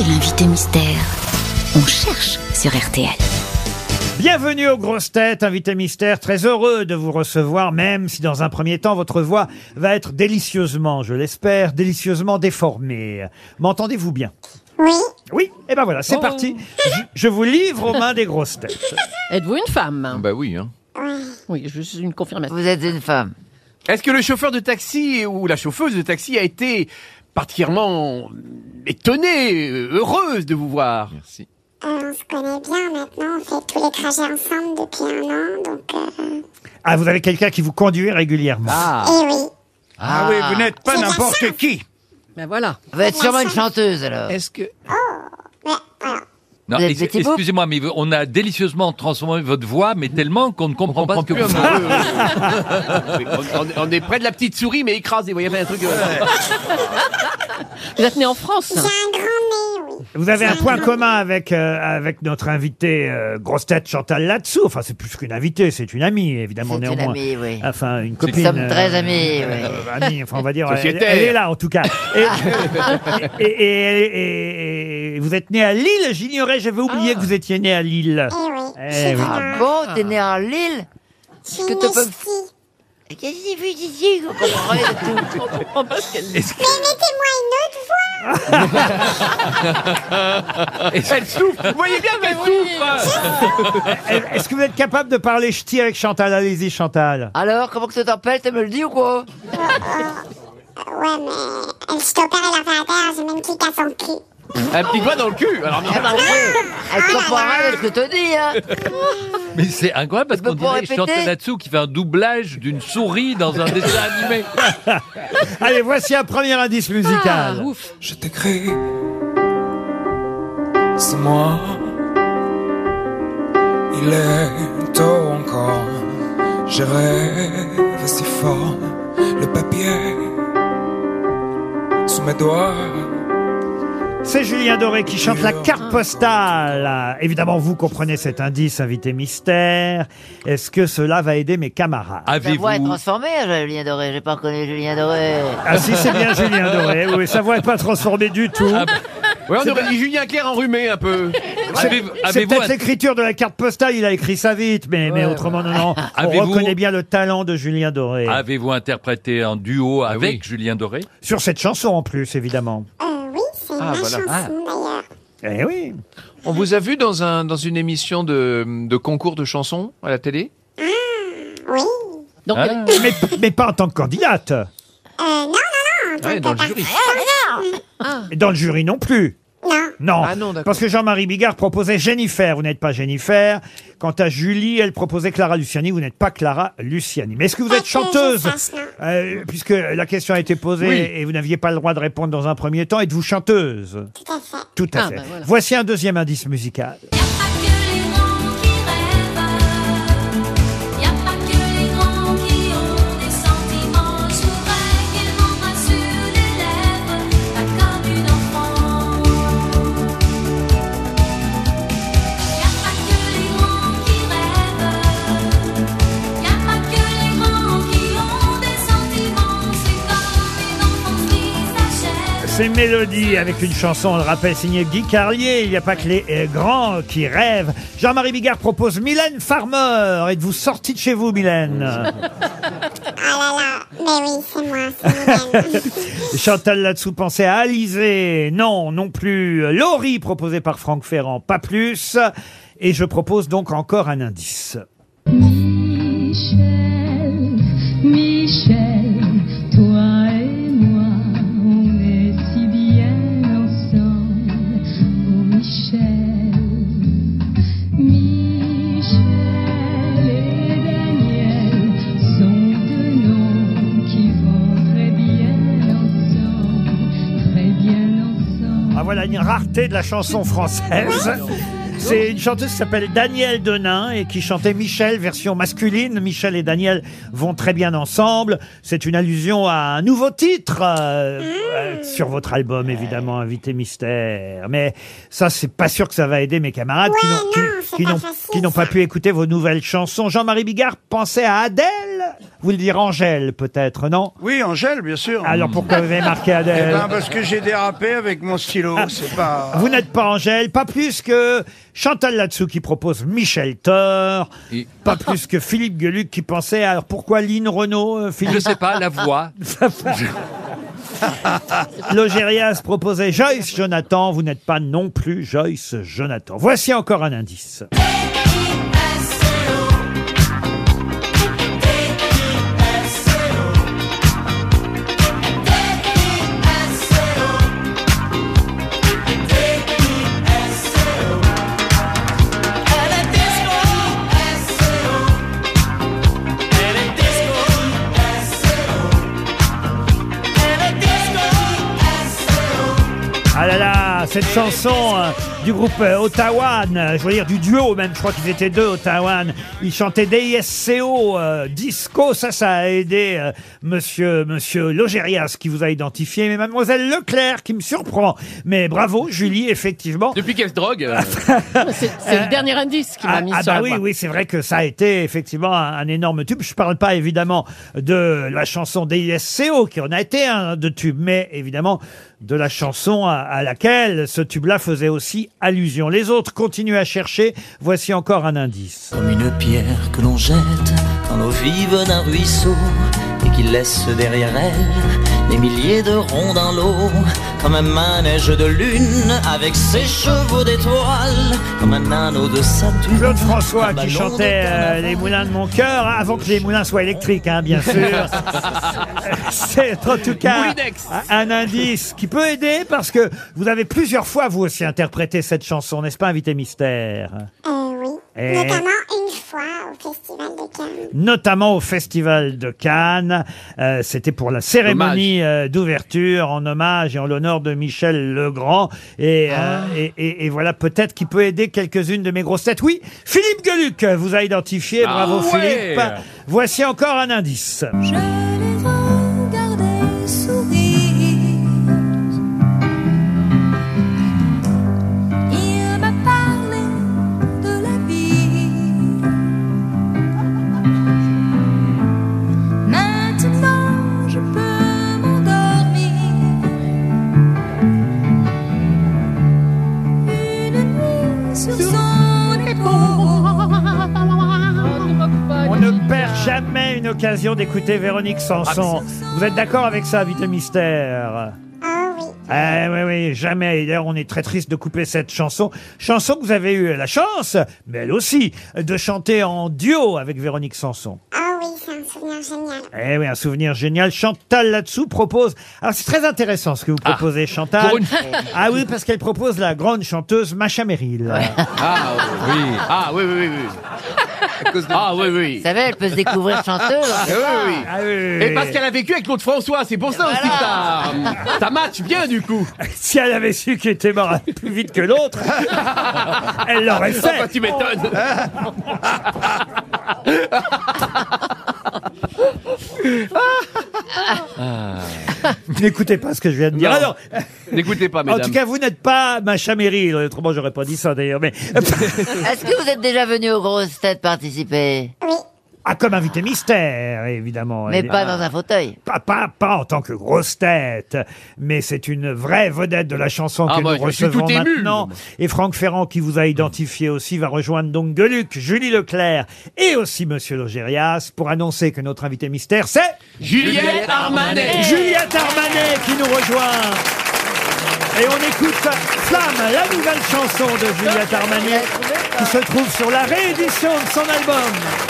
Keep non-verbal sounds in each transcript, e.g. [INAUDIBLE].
est l'invité mystère On cherche sur RTL. Bienvenue aux grosses têtes, invité mystère, très heureux de vous recevoir, même si dans un premier temps votre voix va être délicieusement, je l'espère, délicieusement déformée. M'entendez-vous bien? Oui, Oui? Et ben voilà, c'est Oh. parti. Je, je vous livre aux mains des grosses têtes. Êtes-vous une femme? Bah oui. Hein. Oui, juste une confirmation. Vous êtes une femme. Est-ce que le chauffeur de taxi ou la chauffeuse de taxi a été particulièrement étonnée, heureuse de vous voir Merci. euh, on se connaît bien maintenant, on fait tous les trajets ensemble depuis un an, donc euh, Ah, vous avez quelqu'un qui vous conduit régulièrement. Ah, eh oui. Ah oui, vous n'êtes pas n'importe qui. Ben voilà. Vous êtes sûrement une chanteuse alors. Est-ce que voilà. Non, ex- excusez-moi, mais on a délicieusement transformé votre voix, mais tellement qu'on ne comprend pas ce que vous on, on- est près de la petite souris, mais écrasée. Vous voyez, il y avait un truc. euh, Vous êtes né en France J'ai Vous avez un point commun avec, euh, avec notre invité euh, grosse tête Chantal là-dessous. Enfin, c'est plus qu'une invitée, c'est une amie, évidemment, C'est une néanmoins. amie, oui. Enfin, une Nous copine. sommes euh, très amis, oui. euh, amie, enfin, on va dire. [LAUGHS] Elle, Sociétaire. elle est là, en tout cas. [LAUGHS] Et, et, et- et- et vous êtes né à Lille, j'ignorais, j'avais oublié que vous étiez né à Lille. Eh oui. Eh C'est oui. vraiment- Bon, t'es né à Lille? Que Qu'est-ce qu'il fait ici Vous comprenez tout. [LAUGHS] On comprend pas ce qu'elle dit. Que- Mais mettez-moi une autre voix. [LAUGHS] Elle souffre. Vous voyez bien qu'elle souffre. Est-ce que vous êtes capable de parler ch'ti avec Chantal? Allez-y, Chantal. Alors, comment que ça t'appelle? Tu me le dis ou quoi? Ouais, mais elle s'est opérée l'opérateur, j'ai même cliqué à son cul. [LAUGHS] Un petit doigt dans le cul. Alors, Eh ben, oui. Elle comprend rien de ce que te dis, hein [LAUGHS] Mais c'est incroyable parce peux qu'on pas dirait répéter là-dessous qui fait un doublage d'une souris dans un dessin animé. [LAUGHS] Allez, voici un premier indice Ah, musical. ouf. Je t'écris, c'est moi. Il est tôt encore, je rêve si fort. Le papier sous mes doigts. C'est Julien Doré qui chante la carte postale. Évidemment, vous comprenez cet indice, invité mystère. Est-ce que cela va aider mes camarades Sa Avez-vous voix est transformée, Julien Doré. J'ai pas reconnu Julien Doré. Ah si, c'est bien Julien Doré. Oui, sa voix n'est pas transformée du tout. Ah, ouais, on aurait dit Julien Clerc enrhumé un peu. avez-vous- C'est peut-être l'écriture de la carte postale, il a écrit ça vite, mais, mais autrement, non, non. [LAUGHS] On Avez-vous- reconnaît bien le talent de Julien Doré. Avez-vous interprété un duo avec oui. Julien Doré? Sur cette chanson en plus, évidemment. Euh, Ah, ma voilà. chanson d'ailleurs. Eh oui. On vous a vu dans, un, dans une émission de, de concours de chansons à la télé? Oui. Donc, Ah. elle- Mais, mais pas en tant que candidate. Euh, non, non, non, en tant Ouais, dans le jury. personne. Et dans le jury non plus. Non. Non, Ah non, d'accord. parce que Jean-Marie Bigard proposait Jennifer, vous n'êtes pas Jennifer. Quant à Julie, elle proposait Clara Luciani, vous n'êtes pas Clara Luciani. Mais est-ce que vous êtes chanteuse. Euh, Puisque la question a été posée Oui. et vous n'aviez pas le droit de répondre dans un premier temps, êtes-vous chanteuse? Tout à fait. Tout à Ah, fait. bah voilà. Voici un deuxième indice musical. Pas C'est Mélodie avec une chanson, on le rappelle, signée Guy Carlier. Il n'y a pas que les euh, grands qui rêvent. Jean-Marie Bigard propose Mylène Farmer. Êtes-vous sortie de chez vous, Mylène [LAUGHS] Ah là là. Mais oui, c'est moi, c'est Mylène. [LAUGHS] Chantal là-dessous pensait à Alizé. Non, non plus. Laurie proposée par Franck Ferrand, pas plus. Et je propose donc encore un indice. Michel, Ah voilà une rareté de la chanson française. C'est une chanteuse qui s'appelle Danielle Denain et qui chantait Michel, version masculine. Michel et Daniel vont très bien ensemble. C'est une allusion à un nouveau titre euh, euh, sur votre album, évidemment, Invité Mystère. Mais ça, c'est pas sûr que ça va aider mes camarades qui n'ont- qui- n'ont facile, qui n'ont pas pu écouter vos nouvelles chansons. Jean-Marie Bigard pensait à Adèle. Voulez dire Angèle, peut-être, non Oui, Angèle, bien sûr. Alors pourquoi vous avez marqué Eh Adèle ben, parce que j'ai dérapé avec mon stylo, c'est pas... Vous n'êtes pas Angèle, pas plus que Chantal Latsou qui propose Michel Thor, Et- pas plus que Philippe Gueluc qui pensait. Alors pourquoi Lynn Renault, euh, Philippe Je sais pas, la voix. [LAUGHS] Logérias proposait Joyce Jonathan. Vous n'êtes pas non plus Joyce Jonathan. Voici encore un indice. Cette chanson euh, du groupe euh, Ottawan, je veux dire du duo même, je crois qu'ils étaient deux Ottawan. Ils chantaient DISCO, euh, disco, ça, ça a aidé euh, monsieur, monsieur Logérias qui vous a identifié, mais mademoiselle Leclerc qui me surprend. Mais bravo, Julie, effectivement. Depuis quelle drogue euh, [LAUGHS] C'est c'est le dernier indice qui m'a Ah, mis ah sur bah la oui, voie. oui, c'est vrai que ça a été effectivement un, un énorme tube. Je parle pas évidemment de la chanson DISCO qui en a été un de tube, mais évidemment de la chanson à, à laquelle ce tube-là faisait aussi allusion. Les autres continuent à chercher. Voici encore un indice. Comme une pierre que l'on jette dans l'eau vive d'un ruisseau et qui laisse derrière elle des milliers de ronds dans l'eau. Comme un manège de lune avec ses chevaux d'étoiles, comme un anneau de Saturne. Claude François qui chantait euh. Les Moulins de mon cœur, avant que les moulins soient électriques, hein, bien sûr. [LAUGHS] C'est en tout cas un indice qui peut aider parce que vous avez plusieurs fois vous aussi interprété cette chanson, n'est-ce pas, invité mystère? Oui. Et- Notamment une fois au Festival de Cannes. notamment au Festival de Cannes. Euh, C'était pour la cérémonie euh, d'ouverture en hommage et en l'honneur de Michel Legrand. Et, euh, et, et- et voilà, peut-être qu'il peut aider quelques-unes de mes grosses têtes. Oui, Philippe Gueluc vous a identifié. Ah Bravo ouais. Philippe. Voici encore un indice. Je jamais une occasion d'écouter Véronique Sanson. vous êtes d'accord avec ça, Vite Mystère? Oh oui. Eh oui, oui, jamais. Et D'ailleurs, on est très triste de couper cette chanson. Chanson que vous avez eu la chance, mais elle aussi, de chanter en duo avec Véronique Sanson. Oh oui, c'est un souvenir génial. Eh oui, un souvenir génial. Chantal là-dessous propose. Alors c'est très intéressant ce que vous proposez, Chantal. pour une- Ah oui, parce qu'elle propose la grande chanteuse Macha Merrill. Ah oui. Ah oui, oui, oui. oui. Ah oui, oui. Vous savez, elle peut se découvrir chanteuse. Ah, oui, oui. Ah oui, oui, oui. Et parce qu'elle a vécu avec Claude François, c'est pour ça aussi que ça, ça match bien du coup. Si elle avait su qu'il était mort [LAUGHS] plus vite que l'autre, [LAUGHS] elle l'aurait Ah, bah, fait. tu m'étonnes. [LAUGHS] N'écoutez pas ce que je viens de dire. Non. Alors, [LAUGHS] N'écoutez pas, en mesdames. tout cas, vous n'êtes pas Macha Merrill. Autrement, j'aurais pas dit ça d'ailleurs. Mais [LAUGHS] Est-ce que vous êtes déjà venu aux grosses têtes participer Oui. ah, comme invité mystère, évidemment. Mais Elle- pas dans un fauteuil. Pas, pas, pas en tant que grosse tête, mais c'est une vraie vedette de la chanson Ah, que moi, nous je suis recevons tout ému. maintenant. Et Franck Ferrand, qui vous a identifié aussi, va rejoindre donc Gueluc, Julie Leclerc et aussi Monsieur Logérias pour annoncer que notre invité mystère, c'est Juliette Armanet. Juliette Armanet qui nous rejoint. Et on écoute Flamme, la nouvelle chanson de Juliette Armanet, qui se trouve sur la réédition de son album.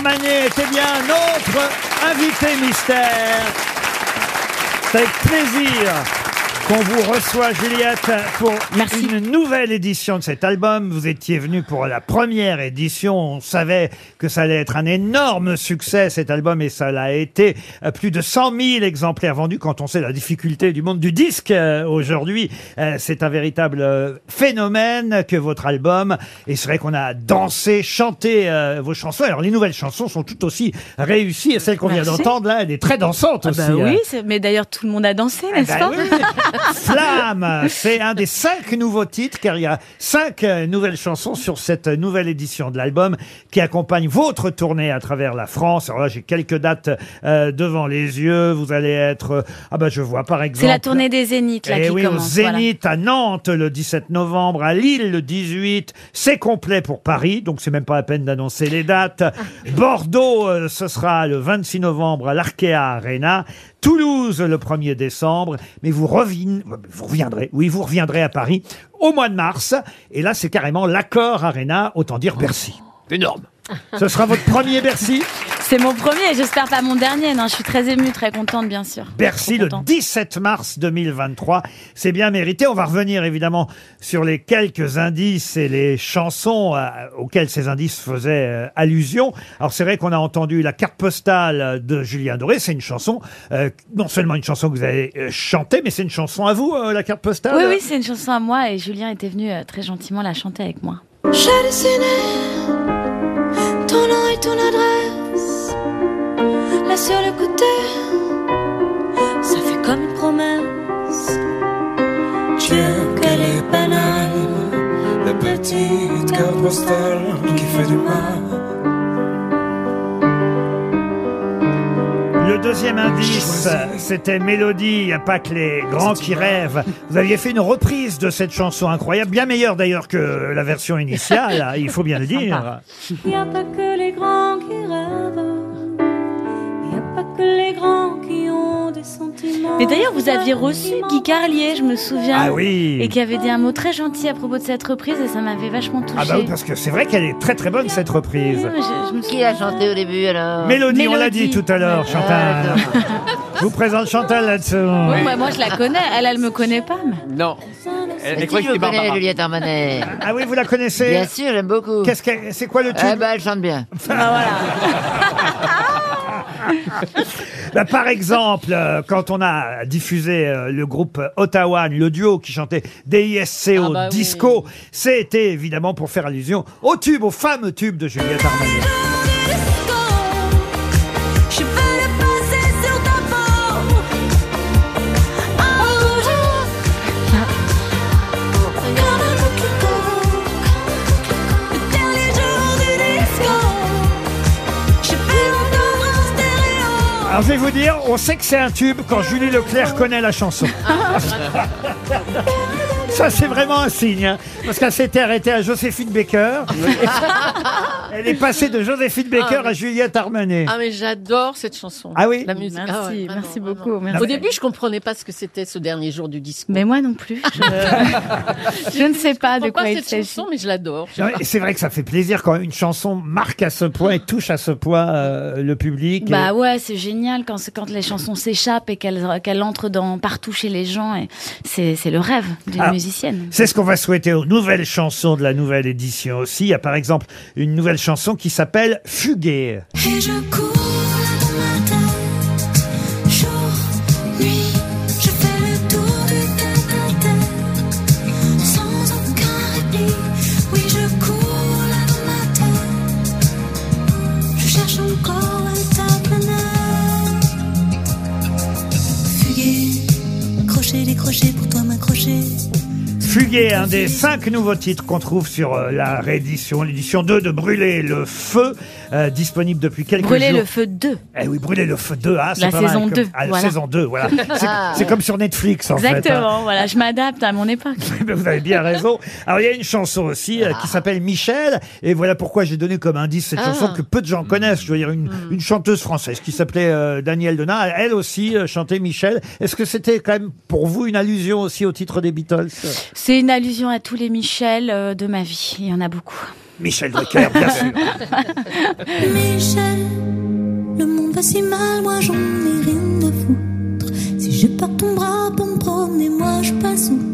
Darmanet était bien notre invité mystère. C'est avec plaisir qu'on vous reçoit, Juliette, pour une nouvelle édition de cet album. Vous étiez venu pour la première édition. On savait que ça allait être un énorme succès, cet album, et ça l'a été. Euh, Plus de 100 000 exemplaires vendus quand on sait la difficulté du monde du disque euh, aujourd'hui. Euh, C'est un véritable euh, phénomène que votre album. Et c'est vrai qu'on a dansé, chanté euh, vos chansons. Alors, les nouvelles chansons sont tout aussi réussies. Et celle qu'on vient Merci. d'entendre, là, elle est très dansante Ah aussi. bah oui, c'est- mais d'ailleurs tout le monde a dansé, n'est-ce bah pas oui. Flamme, c'est un des cinq nouveaux titres, car il y a cinq euh, nouvelles chansons sur cette nouvelle édition de l'album qui accompagne votre tournée à travers la France. Alors là, j'ai quelques dates euh, devant les yeux. Vous allez être, euh, ah bah je vois par exemple. C'est la tournée des Zéniths là Eh qui oui, commence. au Zénith à Nantes le 17 novembre, à Lille le 18. C'est complet pour Paris, donc c'est même pas la peine d'annoncer les dates. Bordeaux, euh, ce sera le 26 novembre à l'Arkea Arena. Toulouse le 1er décembre, mais vous, revin- vous reviendrez, oui, vous reviendrez à Paris au mois de mars. Et là, c'est carrément l'accord Arena, autant dire Bercy. Énorme. Ce sera votre premier Bercy C'est mon premier et j'espère pas mon dernier. Non, je suis très émue, très contente bien sûr. Bercy Trop le contente. 17 mars 2023. C'est bien mérité. On va revenir évidemment sur les quelques indices et les chansons euh, auxquelles ces indices faisaient euh, allusion. Alors c'est vrai qu'on a entendu la carte postale de Julien Doré. C'est une chanson, euh, non seulement une chanson que vous avez euh, chantée, mais c'est une chanson à vous, euh, la carte postale? Oui, oui, c'est une chanson à moi et Julien était venu euh, très gentiment la chanter avec moi. J'ai dessiné ton nom et ton adresse là sur le côté. Ça fait comme une promesse. Dieu, qu'elle est banale, la petite carte postale qui fait du mal. Le deuxième indice, c'était Mélodie, il n'y a pas que les grands qui rêvent. Vous aviez fait une reprise de cette chanson incroyable, bien meilleure d'ailleurs que la version initiale, [LAUGHS] il faut bien le dire. Y a pas que les grands qui rêvent. Que les grands qui ont des sentiments. Mais d'ailleurs, vous aviez reçu Guy Carlier, je me souviens. Ah oui. Et qui avait dit un mot très gentil à propos de cette reprise et ça m'avait vachement touché. Ah bah oui, parce que c'est vrai qu'elle est très très bonne cette reprise. Qui a chanté au début alors Mélodie, on l'a dit tout à l'heure, Ah, Chantal. Je vous présente Chantal là-dessous. Oui, moi, moi, je la connais, elle, elle me connaît pas. Mais... Non. Mais qui je connais, Juliette Armanet Ah oui, vous la connaissez Bien sûr, j'aime beaucoup. Qu'est-ce que c'est quoi le tube Eh ben, elle chante bien. [LAUGHS] Bah, par exemple, euh, quand on a diffusé euh, le groupe Ottawa, le duo qui chantait DISCO Ah bah oui. Disco, c'était évidemment pour faire allusion au tube, au fameux tube de Juliette Armanet. Vous dire, on sait que c'est un tube quand Julie Leclerc connaît la chanson. [LAUGHS] Ça, c'est vraiment un signe. hein, parce qu'elle s'était arrêtée à Joséphine Baker. [LAUGHS] Elle est passée de Joséphine Baker Ah, mais- à Juliette Armanet. Ah mais j'adore cette chanson. Ah oui La musique. Merci, Ah ouais, vraiment, merci vraiment. beaucoup, merci. Au début, je comprenais pas ce que c'était ce dernier jour du disco. Mais moi non plus. Je, [LAUGHS] je ne sais pas de quoi il cette s'agit. chanson, mais je l'adore. Non, C'est vrai que ça fait plaisir quand une chanson marque à ce point et touche à ce point euh, le public. Bah Et- ouais, c'est génial quand, c'est- quand les chansons s'échappent et qu'elles qu'elles entrent dans, partout chez les gens. et C'est c'est le rêve d'une Alors, musicienne. C'est ce qu'on va souhaiter aux nouvelles chansons de la nouvelle édition aussi. Il y a par exemple une nouvelle chanson qui s'appelle Fuguer. Et je cours Fuguer, un des cinq nouveaux titres qu'on trouve sur euh, la réédition, l'édition 2 de Brûler le feu, euh, disponible depuis quelques Brûler jours. le feu 2. Eh oui, Brûler le feu 2, ah, c'est La pas mal saison comme- 2, Ah, la voilà. saison 2, voilà. [LAUGHS] C'est-. C'est comme sur Netflix, en fait. hein. Exactement, voilà, je m'adapte à mon époque. Mais [LAUGHS] Vous avez bien raison. Alors il y a une chanson aussi euh, qui s'appelle Michel, et voilà pourquoi j'ai donné comme indice cette Ah. chanson que peu de gens connaissent. Je veux dire une, une chanteuse française qui s'appelait euh, Danielle Denat. Elle aussi euh, chantait Michel. Est-ce que c'était quand même pour vous une allusion aussi au titre des Beatles? C'est une allusion à tous les Michel euh, de ma vie. Il y en a beaucoup. Michel Drucker, bien sûr. [LAUGHS] Michel, Le monde va si mal, moi j'en ai rien à foutre. Si je pars ton bras pour me promener, moi je passe outre.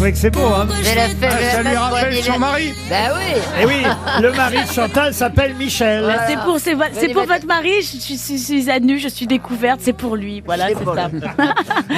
Trouvez que c'est beau, hein Je l'ai fait, Ah, ça lui rappelle son la- mari. Bah oui. Et oui, le mari de Chantal s'appelle Michel. C'est pour, c'est, vo- c'est pour Vas-y, votre mari, je suis, je suis à nu, je suis découverte, c'est pour lui. Voilà, C'est c'est pour ça. [LAUGHS] Vous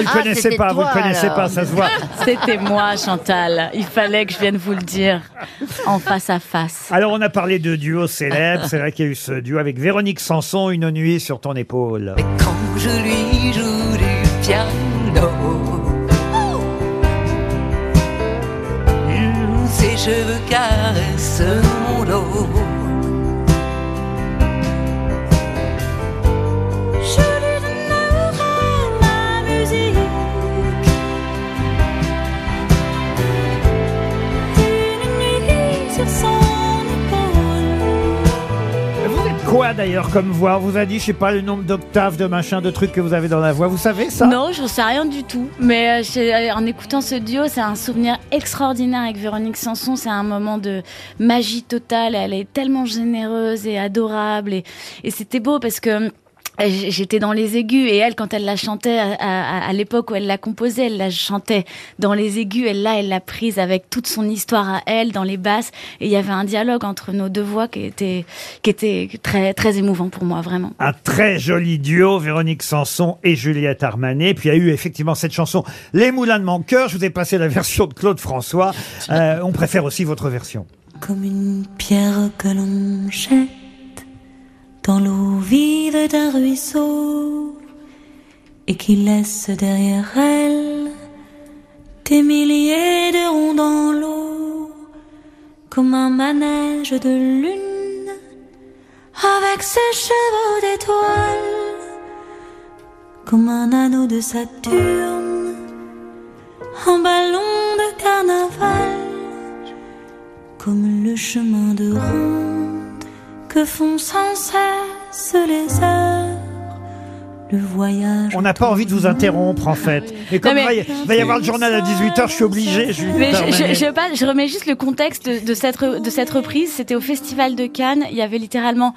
le Ah, connaissez c'était pas, vous toi, le connaissez alors. pas, ça se voit. C'était moi, Chantal. Il fallait que je vienne vous le dire en face à face. Alors on a parlé de duo célèbre, c'est vrai qu'il y a eu ce duo avec Véronique Sanson, Une nuit sur ton épaule. Quand je lui joue du piano, cheveux caressent d'ailleurs comme voix vous a dit, je sais pas, le nombre d'octaves, de machin, de trucs que vous avez dans la voix, vous savez ça? Non, je sais rien du tout. Mais euh, j'ai- en écoutant ce duo, c'est un souvenir extraordinaire avec Véronique Sanson. C'est un moment de magie totale. Elle est tellement généreuse et adorable. Et, c'était beau parce que euh, J'étais dans les aigus et elle, quand elle la chantait à, à- à l'époque où elle l'a composée, elle la chantait dans les aigus. Elle là, elle l'a prise avec toute son histoire à elle dans les basses. Et il y avait un dialogue entre nos deux voix qui était qui était très très émouvant pour moi, vraiment. Un très joli duo, Véronique Sanson et Juliette Armanet. Puis il y a eu effectivement cette chanson, Les Moulins de mon cœur. Je vous ai passé la version de Claude François. Euh, on préfère aussi votre version. Comme une pierre que l'on jette dans l'eau vive d'un ruisseau et qui laisse derrière elle des milliers de ronds dans l'eau, comme un manège de lune avec ses chevaux d'étoiles, comme un anneau de Saturne, un ballon de carnaval comme le chemin de ronde que font sans cesse les heures. Le voyage. On n'a pas envie de vous interrompre en fait. Et comme il va y- va y avoir le journal à 18h, je suis obligé. Juliette Mais je, je, je, je remets juste le contexte de, de cette, de cette reprise. C'était au Festival de Cannes. Il y avait littéralement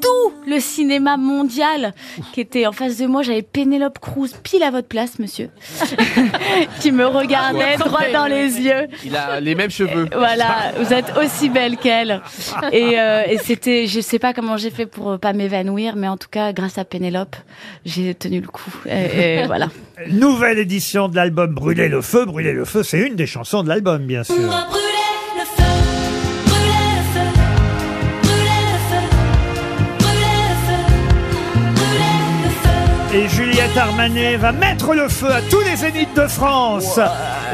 tout le cinéma mondial qui était en face de moi. J'avais Pénélope Cruz pile à votre place, monsieur, [LAUGHS] qui me regardait droit dans les yeux. Il a les mêmes cheveux. Voilà, vous êtes aussi belle qu'elle. Et, euh, et c'était, je sais pas comment j'ai fait pour euh, pas m'évanouir, mais en tout cas, grâce à Pénélope, j'ai tenu le coup. Et, et [LAUGHS] voilà. Nouvelle édition de l'album Brûler le feu. Brûler le feu, c'est une des chansons de l'album, bien sûr. On va brûler le feu, brûler le feu, brûler le feu, brûler le feu, brûler le feu. Et Juliette Armanet va mettre le feu à tous les zéniths de France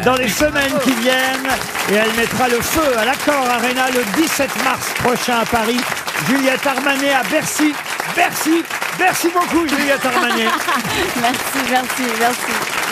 dans les semaines qui viennent. Et elle mettra le feu à l'Accord Arena le 17 mars prochain à Paris. Juliette Armanet à Bercy. Bercy. Merci beaucoup, Juliette Armanet. [LAUGHS] merci, merci, merci.